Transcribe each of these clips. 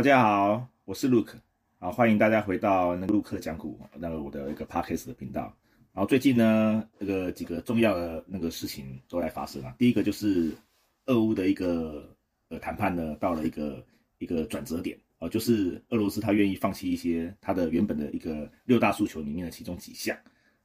大家好，我是 Luke，啊，欢迎大家回到那个陆克讲股那个我的一个 Podcast 的频道。然后最近呢，这个几个重要的那个事情都在发生了。第一个就是俄乌的一个呃谈判呢，到了一个一个转折点哦，就是俄罗斯他愿意放弃一些他的原本的一个六大诉求里面的其中几项，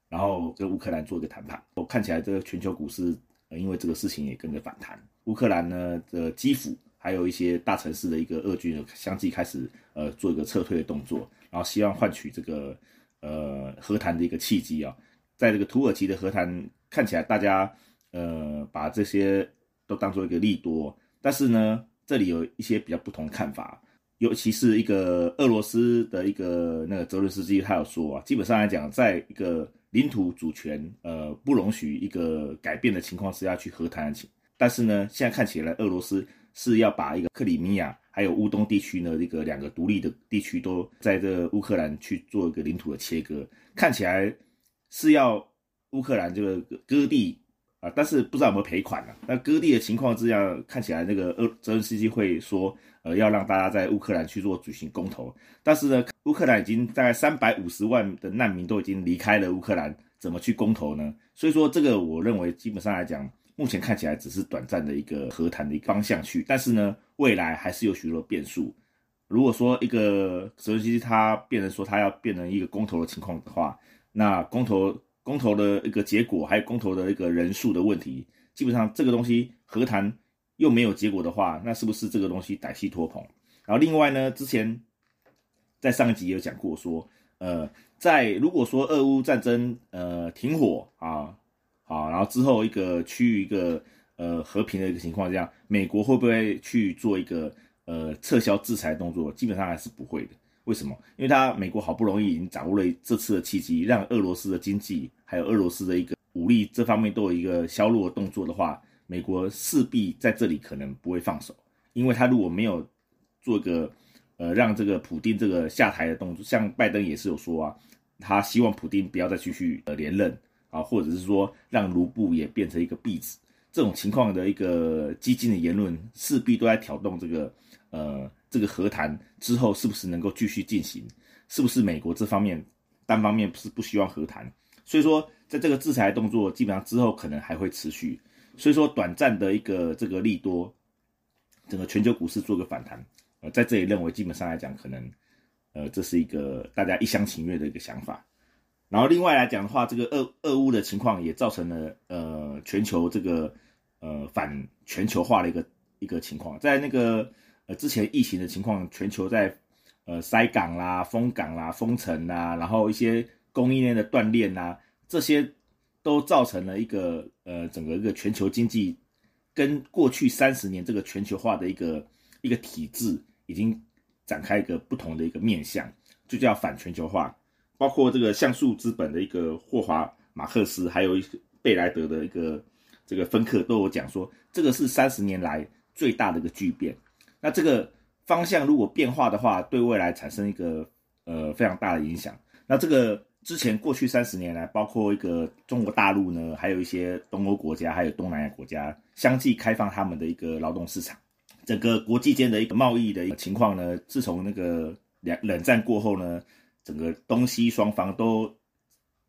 然后跟乌克兰做一个谈判。我看起来这个全球股市因为这个事情也跟着反弹。乌克兰呢的基辅。还有一些大城市的一个俄军相继开始呃做一个撤退的动作，然后希望换取这个呃和谈的一个契机啊。在这个土耳其的和谈看起来，大家呃把这些都当做一个利多，但是呢，这里有一些比较不同的看法，尤其是一个俄罗斯的一个那个泽伦斯基，他有说啊，基本上来讲，在一个领土主权呃不容许一个改变的情况之下去和谈的情，但是呢，现在看起来俄罗斯。是要把一个克里米亚还有乌东地区呢，这个两个独立的地区都在这乌克兰去做一个领土的切割，看起来是要乌克兰这个割地啊，但是不知道有没有赔款呢？那割地的情况之下，看起来那个俄泽连斯基会说，呃，要让大家在乌克兰去做举行公投，但是呢，乌克兰已经大概三百五十万的难民都已经离开了乌克兰，怎么去公投呢？所以说，这个我认为基本上来讲。目前看起来只是短暂的一个和谈的一个方向去，但是呢，未来还是有许多变数。如果说一个泽连斯基他变成说他要变成一个公投的情况的话，那公投公投的一个结果，还有公投的一个人数的问题，基本上这个东西和谈又没有结果的话，那是不是这个东西歹戏拖棚？然后另外呢，之前在上一集也有讲过说，呃，在如果说俄乌战争呃停火啊。好，然后之后一个区域一个呃和平的一个情况，这样美国会不会去做一个呃撤销制裁动作？基本上还是不会的。为什么？因为他美国好不容易已经掌握了这次的契机，让俄罗斯的经济还有俄罗斯的一个武力这方面都有一个削弱的动作的话，美国势必在这里可能不会放手。因为他如果没有做个呃让这个普丁这个下台的动作，像拜登也是有说啊，他希望普丁不要再继续呃连任。啊，或者是说让卢布也变成一个币值，这种情况的一个激进的言论，势必都在挑动这个呃这个和谈之后是不是能够继续进行，是不是美国这方面单方面是不希望和谈，所以说在这个制裁动作基本上之后可能还会持续，所以说短暂的一个这个利多，整个全球股市做个反弹，呃，在这里认为基本上来讲可能呃这是一个大家一厢情愿的一个想法。然后另外来讲的话，这个俄俄乌的情况也造成了呃全球这个呃反全球化的一个一个情况，在那个呃之前疫情的情况，全球在呃塞港啦、封港啦、封城啦，然后一些供应链的断裂呐，这些都造成了一个呃整个一个全球经济跟过去三十年这个全球化的一个一个体制已经展开一个不同的一个面向，就叫反全球化。包括这个像素资本的一个霍华马克思，还有一贝莱德的一个这个芬克都有讲说，这个是三十年来最大的一个巨变。那这个方向如果变化的话，对未来产生一个呃非常大的影响。那这个之前过去三十年来，包括一个中国大陆呢，还有一些东欧国家，还有东南亚国家，相继开放他们的一个劳动市场，整个国际间的一个贸易的一个情况呢，自从那个两冷战过后呢。整个东西双方都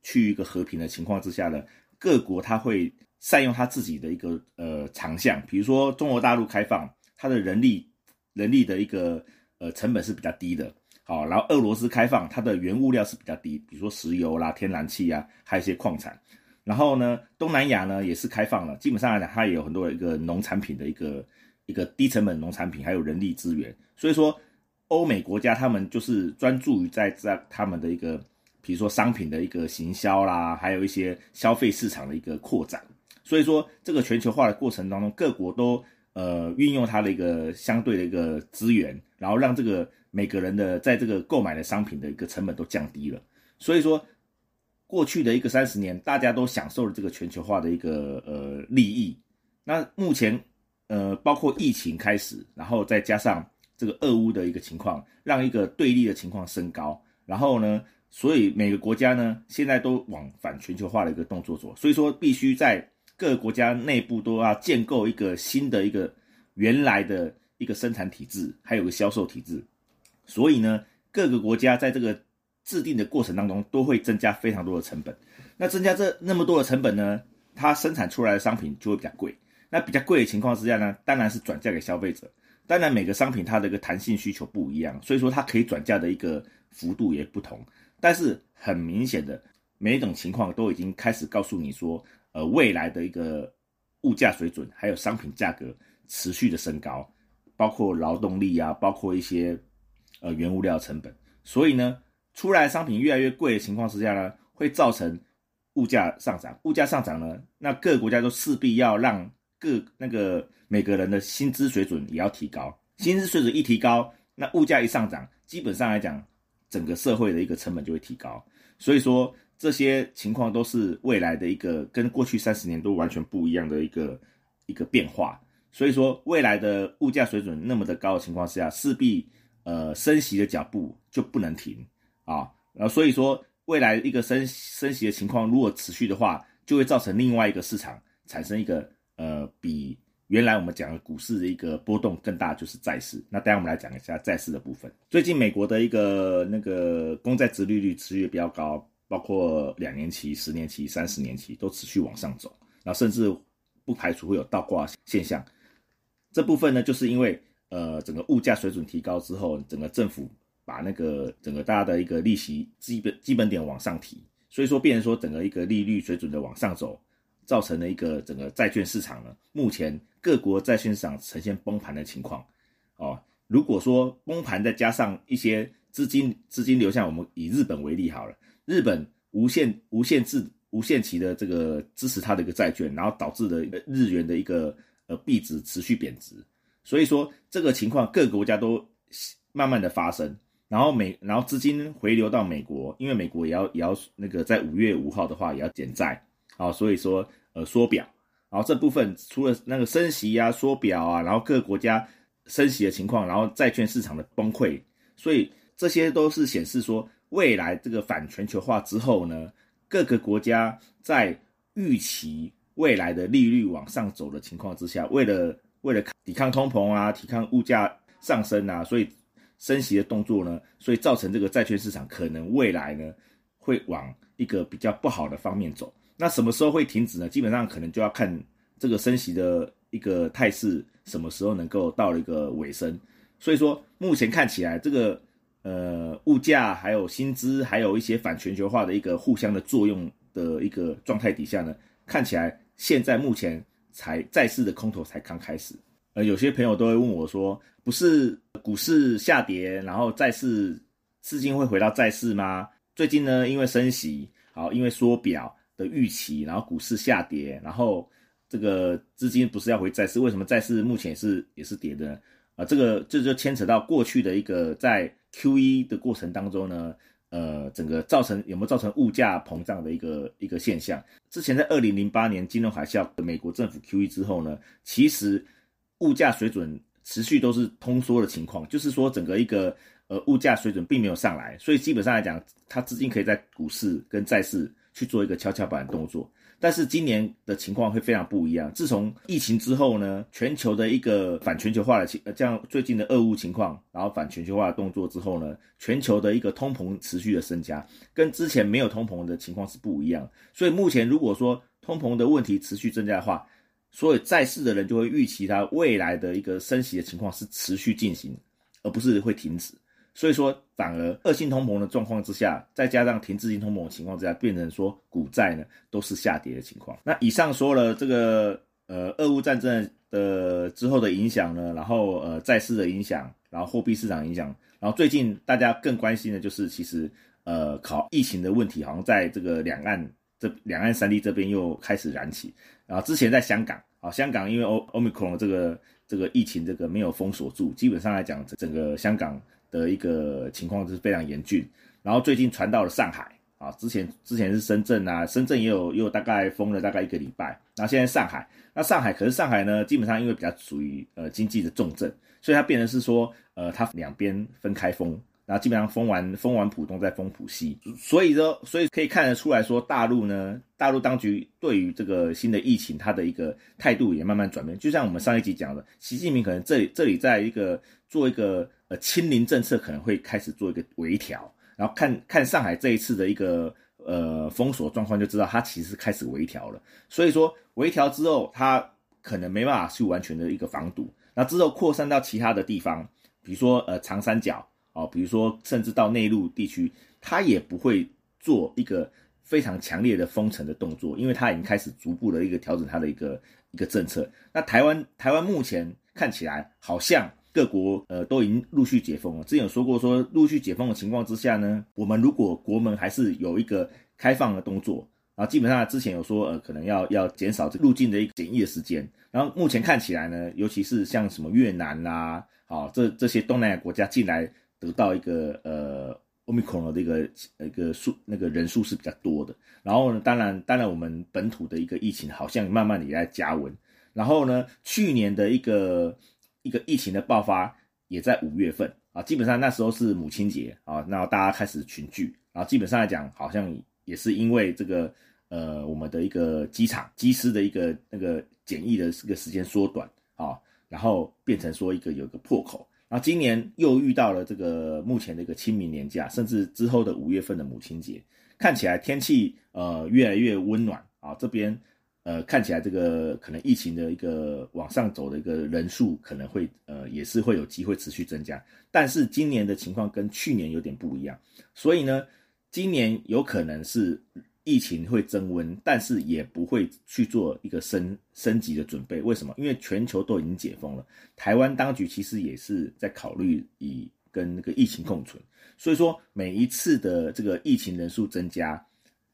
去一个和平的情况之下呢，各国他会善用他自己的一个呃长项，比如说中国大陆开放，它的人力人力的一个呃成本是比较低的，好，然后俄罗斯开放，它的原物料是比较低，比如说石油啦、天然气啊，还有一些矿产，然后呢，东南亚呢也是开放了，基本上来讲，它也有很多的一个农产品的一个一个低成本农产品，还有人力资源，所以说。欧美国家他们就是专注于在在他们的一个，比如说商品的一个行销啦，还有一些消费市场的一个扩展。所以说，这个全球化的过程当中，各国都呃运用它的一个相对的一个资源，然后让这个每个人的在这个购买的商品的一个成本都降低了。所以说，过去的一个三十年，大家都享受了这个全球化的一个呃利益。那目前呃，包括疫情开始，然后再加上。这个俄乌的一个情况，让一个对立的情况升高，然后呢，所以每个国家呢，现在都往反全球化的一个动作做，所以说必须在各个国家内部都要建构一个新的一个原来的一个生产体制，还有个销售体制，所以呢，各个国家在这个制定的过程当中都会增加非常多的成本。那增加这那么多的成本呢，它生产出来的商品就会比较贵。那比较贵的情况之下呢，当然是转嫁给消费者。当然每个商品它的一个弹性需求不一样，所以说它可以转嫁的一个幅度也不同。但是很明显的，每一种情况都已经开始告诉你说，呃，未来的一个物价水准还有商品价格持续的升高，包括劳动力啊，包括一些呃原物料成本。所以呢，出来商品越来越贵的情况之下呢，会造成物价上涨。物价上涨呢，那各个国家都势必要让各那个每个人的薪资水准也要提高。薪资水准一提高，那物价一上涨，基本上来讲，整个社会的一个成本就会提高。所以说，这些情况都是未来的一个跟过去三十年都完全不一样的一个一个变化。所以说，未来的物价水准那么的高的情况下，势必呃升息的脚步就不能停啊。然后所以说，未来一个升升息的情况如果持续的话，就会造成另外一个市场产生一个呃比原来我们讲的股市的一个波动更大，就是债市。那待会我们来讲一下债市的部分。最近美国的一个那个公债殖利率持续比较高，包括两年期、十年期、三十年期都持续往上走，然后甚至不排除会有倒挂现象。这部分呢，就是因为呃整个物价水准提高之后，整个政府把那个整个大家的一个利息基本基本点往上提，所以说变成说整个一个利率水准的往上走，造成了一个整个债券市场呢，目前各国债券市场呈现崩盘的情况。哦，如果说崩盘再加上一些资金资金流向，我们以日本为例好了，日本无限无限制无限期的这个支持它的一个债券，然后导致的日元的一个。呃，币值持续贬值，所以说这个情况各个国家都慢慢的发生，然后美，然后资金回流到美国，因为美国也要也要那个在五月五号的话也要减债，啊，所以说呃缩表，然后这部分除了那个升息啊缩表啊，然后各个国家升息的情况，然后债券市场的崩溃，所以这些都是显示说未来这个反全球化之后呢，各个国家在预期。未来的利率往上走的情况之下，为了为了抵抗通膨啊，抵抗物价上升啊，所以升息的动作呢，所以造成这个债券市场可能未来呢会往一个比较不好的方面走。那什么时候会停止呢？基本上可能就要看这个升息的一个态势什么时候能够到了一个尾声。所以说，目前看起来这个呃物价还有薪资还有一些反全球化的一个互相的作用的一个状态底下呢，看起来。现在目前才债市的空头才刚开始，呃，有些朋友都会问我说，不是股市下跌，然后债市资金会回到债市吗？最近呢，因为升息，好，因为缩表的预期，然后股市下跌，然后这个资金不是要回债市？为什么债市目前也是也是跌的？啊，这个这就牵扯到过去的一个在 Q E 的过程当中呢。呃，整个造成有没有造成物价膨胀的一个一个现象？之前在二零零八年金融海啸，美国政府 QE 之后呢，其实物价水准持续都是通缩的情况，就是说整个一个呃物价水准并没有上来，所以基本上来讲，它资金可以在股市跟债市去做一个跷跷板动作。但是今年的情况会非常不一样。自从疫情之后呢，全球的一个反全球化的情，呃，这样最近的俄乌情况，然后反全球化的动作之后呢，全球的一个通膨持续的增加，跟之前没有通膨的情况是不一样。所以目前如果说通膨的问题持续增加的话，所以在世的人就会预期它未来的一个升息的情况是持续进行，而不是会停止。所以说，反而恶性通膨的状况之下，再加上停滞性通膨的情况之下，变成说股债呢都是下跌的情况。那以上说了这个呃俄乌战争的之后的影响呢，然后呃债市的影响，然后货币市场影响，然后最近大家更关心的就是其实呃考疫情的问题，好像在这个两岸这两岸三地这边又开始燃起。然后之前在香港，啊香港因为欧欧米克戎这个这个疫情这个没有封锁住，基本上来讲整个香港。的一个情况是非常严峻，然后最近传到了上海啊，之前之前是深圳啊，深圳也有又大概封了大概一个礼拜，那现在上海，那上海可是上海呢，基本上因为比较属于呃经济的重镇，所以它变成是说呃它两边分开封，然后基本上封完封完浦东再封浦西，所以说所以可以看得出来说，大陆呢，大陆当局对于这个新的疫情，它的一个态度也慢慢转变。就像我们上一集讲的，习近平可能这里这里在一个做一个呃清零政策，可能会开始做一个微调，然后看看上海这一次的一个呃封锁状况，就知道它其实开始微调了。所以说微调之后，它可能没办法去完全的一个防堵，那之后扩散到其他的地方，比如说呃长三角。哦，比如说，甚至到内陆地区，他也不会做一个非常强烈的封城的动作，因为他已经开始逐步的一个调整他的一个一个政策。那台湾，台湾目前看起来好像各国呃都已经陆续解封了。之前有说过，说陆续解封的情况之下呢，我们如果国门还是有一个开放的动作，然后基本上之前有说呃可能要要减少这入境的一个检疫的时间，然后目前看起来呢，尤其是像什么越南啦，好这这些东南亚国家进来。得到一个呃，omicron 的一个一个数那个人数是比较多的，然后呢，当然当然我们本土的一个疫情好像慢慢的也在加温，然后呢，去年的一个一个疫情的爆发也在五月份。啊，基本上那时候是母亲节啊，然后大家开始群聚，然后基本上来讲好像也是因为这个呃我们的一个机场机师的一个那个检疫的这个时间缩短啊，然后变成说一个有一个破口。然后今年又遇到了这个目前的一个清明年假，甚至之后的五月份的母亲节，看起来天气呃越来越温暖啊，这边呃看起来这个可能疫情的一个往上走的一个人数可能会呃也是会有机会持续增加，但是今年的情况跟去年有点不一样，所以呢，今年有可能是。疫情会增温，但是也不会去做一个升升级的准备。为什么？因为全球都已经解封了，台湾当局其实也是在考虑以跟那个疫情共存。所以说，每一次的这个疫情人数增加，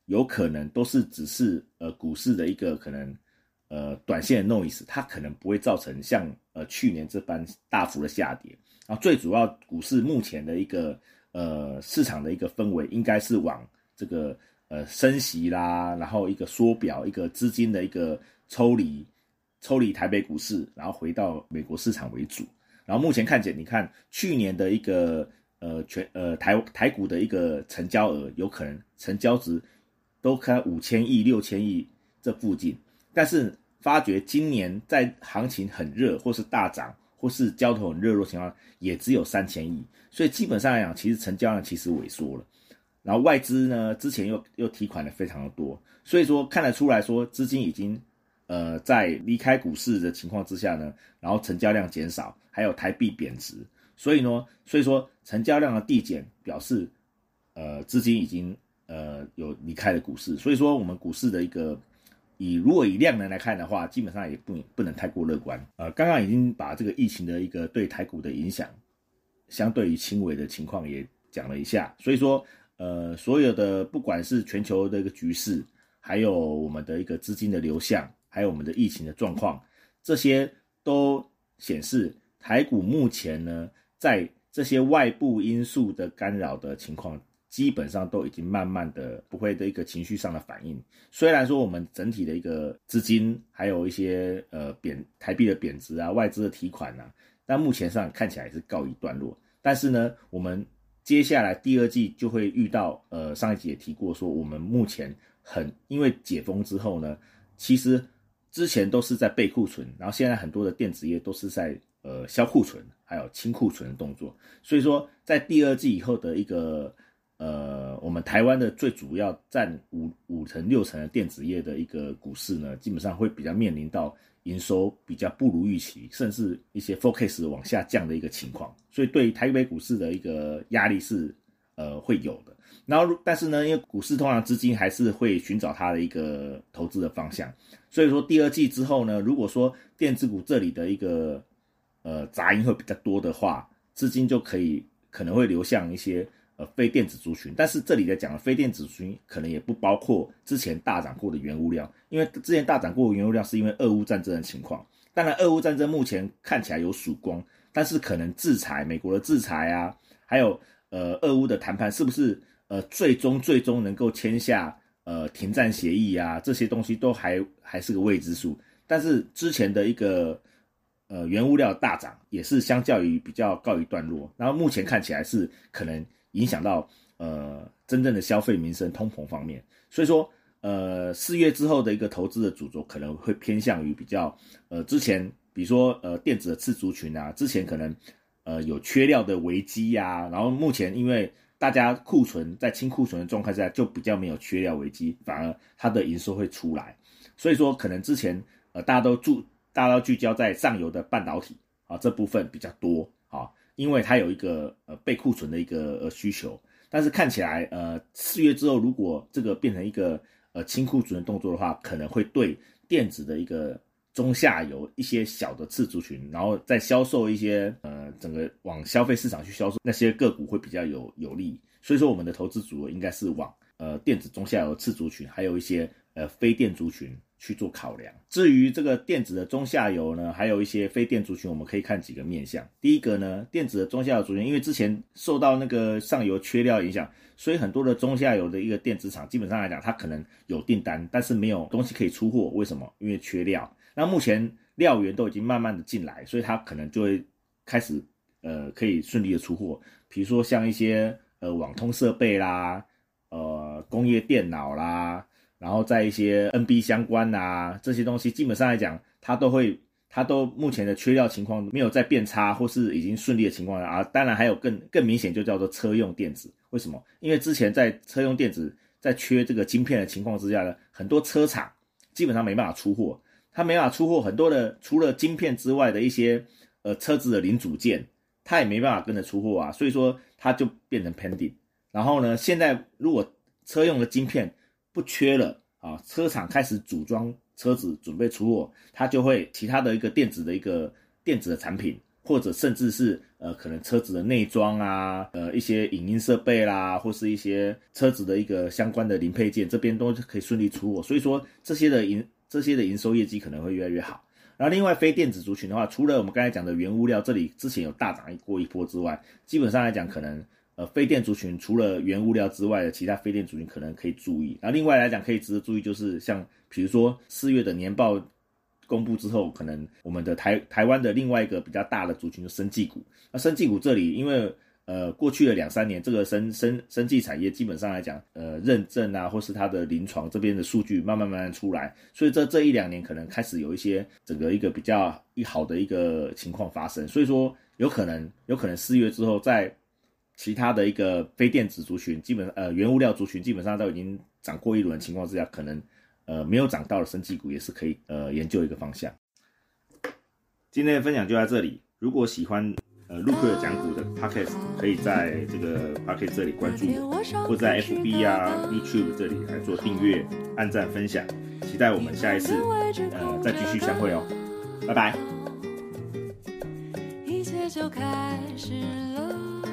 有可能都是只是呃股市的一个可能呃短线的 noise，它可能不会造成像呃去年这般大幅的下跌。然后最主要股市目前的一个呃市场的一个氛围，应该是往这个。呃，升息啦，然后一个缩表，一个资金的一个抽离，抽离台北股市，然后回到美国市场为主。然后目前看见，你看去年的一个呃全呃台台股的一个成交额，有可能成交值都开五千亿、六千亿这附近。但是发觉今年在行情很热，或是大涨，或是交投很热络情况，也只有三千亿。所以基本上来讲，其实成交量其实萎缩了。然后外资呢，之前又又提款的非常的多，所以说看得出来说资金已经，呃，在离开股市的情况之下呢，然后成交量减少，还有台币贬值，所以呢，所以说成交量的递减表示，呃，资金已经呃有离开了股市，所以说我们股市的一个以如果以量能来看的话，基本上也不不能太过乐观。呃，刚刚已经把这个疫情的一个对台股的影响，相对于轻微的情况也讲了一下，所以说。呃，所有的不管是全球的一个局势，还有我们的一个资金的流向，还有我们的疫情的状况，这些都显示台股目前呢，在这些外部因素的干扰的情况，基本上都已经慢慢的不会的一个情绪上的反应。虽然说我们整体的一个资金，还有一些呃贬台币的贬值啊，外资的提款啊，但目前上看起来是告一段落。但是呢，我们。接下来第二季就会遇到，呃，上一集也提过，说我们目前很因为解封之后呢，其实之前都是在备库存，然后现在很多的电子业都是在呃销库存，还有清库存的动作，所以说在第二季以后的一个。呃，我们台湾的最主要占五五成六成的电子业的一个股市呢，基本上会比较面临到营收比较不如预期，甚至一些 focus 往下降的一个情况，所以对台北股市的一个压力是呃会有的。然后，但是呢，因为股市通常资金还是会寻找它的一个投资的方向，所以说第二季之后呢，如果说电子股这里的一个呃杂音会比较多的话，资金就可以可能会流向一些。呃非电子族群，但是这里在讲的非电子族群可能也不包括之前大涨过的原物料，因为之前大涨过原物料是因为俄乌战争的情况。当然，俄乌战争目前看起来有曙光，但是可能制裁美国的制裁啊，还有呃俄乌的谈判是不是呃最终最终能够签下呃停战协议啊，这些东西都还还是个未知数。但是之前的一个。呃原物料大涨，也是相较于比较告一段落。然后目前看起来是可能影响到呃真正的消费民生通膨方面，所以说呃四月之后的一个投资的主轴可能会偏向于比较呃之前比如说呃电子的次族群啊，之前可能呃有缺料的危机呀，然后目前因为大家库存在清库存的状态下，就比较没有缺料危机，反而它的营收会出来。所以说，可能之前呃大家都注大家都聚焦在上游的半导体啊这部分比较多啊，因为它有一个备库存的一个呃需求。但是看起来呃四月之后，如果这个变成一个呃清库存的动作的话，可能会对电子的一个中下游一些小的次族群，然后再销售一些呃整个往消费市场去销售那些个股会比较有有利，所以说我们的投资组合应该是往呃电子中下游次族群，还有一些呃非电族群去做考量。至于这个电子的中下游呢，还有一些非电族群，我们可以看几个面向。第一个呢，电子的中下游族群，因为之前受到那个上游缺料影响，所以很多的中下游的一个电子厂，基本上来讲，它可能有订单，但是没有东西可以出货。为什么？因为缺料。那目前料源都已经慢慢的进来，所以它可能就会开始呃可以顺利的出货。比如说像一些呃网通设备啦，呃工业电脑啦，然后在一些 NB 相关啊这些东西，基本上来讲，它都会它都目前的缺料情况没有在变差，或是已经顺利的情况下啊。当然还有更更明显就叫做车用电子，为什么？因为之前在车用电子在缺这个晶片的情况之下呢，很多车厂基本上没办法出货。它没办法出货很多的，除了晶片之外的一些呃车子的零组件，它也没办法跟着出货啊，所以说它就变成 pending。然后呢，现在如果车用的晶片不缺了啊，车厂开始组装车子准备出货，它就会其他的一个电子的一个电子的产品，或者甚至是呃可能车子的内装啊，呃一些影音设备啦，或是一些车子的一个相关的零配件，这边都可以顺利出货。所以说这些的营这些的营收业绩可能会越来越好。然后另外非电子族群的话，除了我们刚才讲的原物料这里之前有大涨过一波之外，基本上来讲，可能呃非电族群除了原物料之外的其他非电族群可能可以注意。然后另外来讲，可以值得注意就是像比如说四月的年报公布之后，可能我们的台台湾的另外一个比较大的族群就生技股。那生技股这里因为呃，过去的两三年，这个生生生技产业基本上来讲，呃，认证啊，或是它的临床这边的数据慢慢慢慢出来，所以这这一两年可能开始有一些整个一个比较一好的一个情况发生，所以说有可能有可能四月之后，在其他的一个非电子族群，基本呃原物料族群基本上都已经涨过一轮情况之下，可能呃没有涨到的生技股也是可以呃研究一个方向。今天的分享就在这里，如果喜欢。呃，陆克讲股的 podcast 可以在这个 podcast 这里关注我，或在 FB 啊、YouTube 这里来做订阅、按赞、分享。期待我们下一次呃再继续相会哦，拜拜。一切就开始了。